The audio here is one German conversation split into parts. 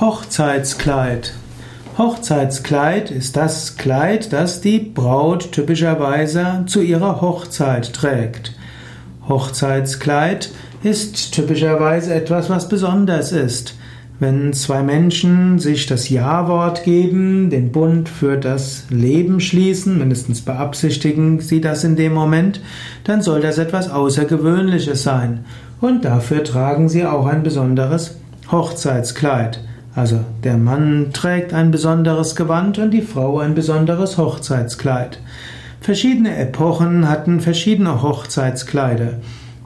Hochzeitskleid. Hochzeitskleid ist das Kleid, das die Braut typischerweise zu ihrer Hochzeit trägt. Hochzeitskleid ist typischerweise etwas, was besonders ist. Wenn zwei Menschen sich das Ja-Wort geben, den Bund für das Leben schließen, mindestens beabsichtigen sie das in dem Moment, dann soll das etwas Außergewöhnliches sein. Und dafür tragen sie auch ein besonderes Hochzeitskleid. Also der Mann trägt ein besonderes Gewand und die Frau ein besonderes Hochzeitskleid. Verschiedene Epochen hatten verschiedene Hochzeitskleider.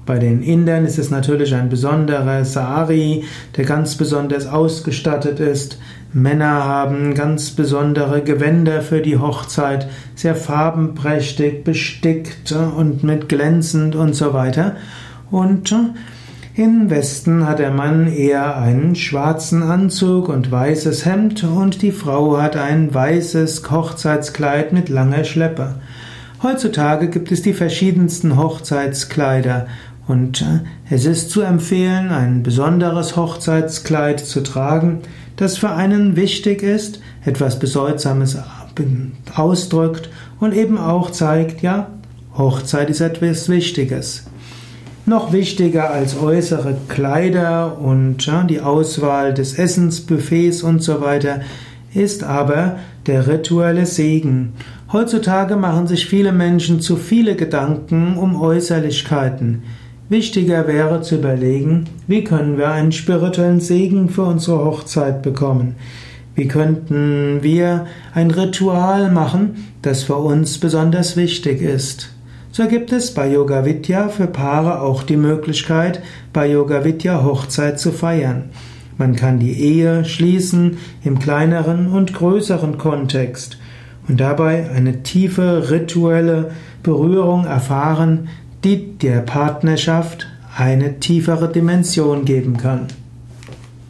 Bei den Indern ist es natürlich ein besonderer Sari, der ganz besonders ausgestattet ist. Männer haben ganz besondere Gewänder für die Hochzeit, sehr farbenprächtig, bestickt und mit glänzend und so weiter. Und im Westen hat der Mann eher einen schwarzen Anzug und weißes Hemd und die Frau hat ein weißes Hochzeitskleid mit langer Schleppe. Heutzutage gibt es die verschiedensten Hochzeitskleider und äh, es ist zu empfehlen, ein besonderes Hochzeitskleid zu tragen, das für einen wichtig ist, etwas Bedeutsames ausdrückt und eben auch zeigt, ja, Hochzeit ist etwas Wichtiges. Noch wichtiger als äußere Kleider und ja, die Auswahl des Essensbuffets und so weiter ist aber der rituelle Segen. Heutzutage machen sich viele Menschen zu viele Gedanken um Äußerlichkeiten. Wichtiger wäre zu überlegen, wie können wir einen spirituellen Segen für unsere Hochzeit bekommen? Wie könnten wir ein Ritual machen, das für uns besonders wichtig ist? So gibt es bei Yoga Vidya für Paare auch die Möglichkeit, bei Yoga Vidya Hochzeit zu feiern. Man kann die Ehe schließen im kleineren und größeren Kontext und dabei eine tiefe rituelle Berührung erfahren, die der Partnerschaft eine tiefere Dimension geben kann.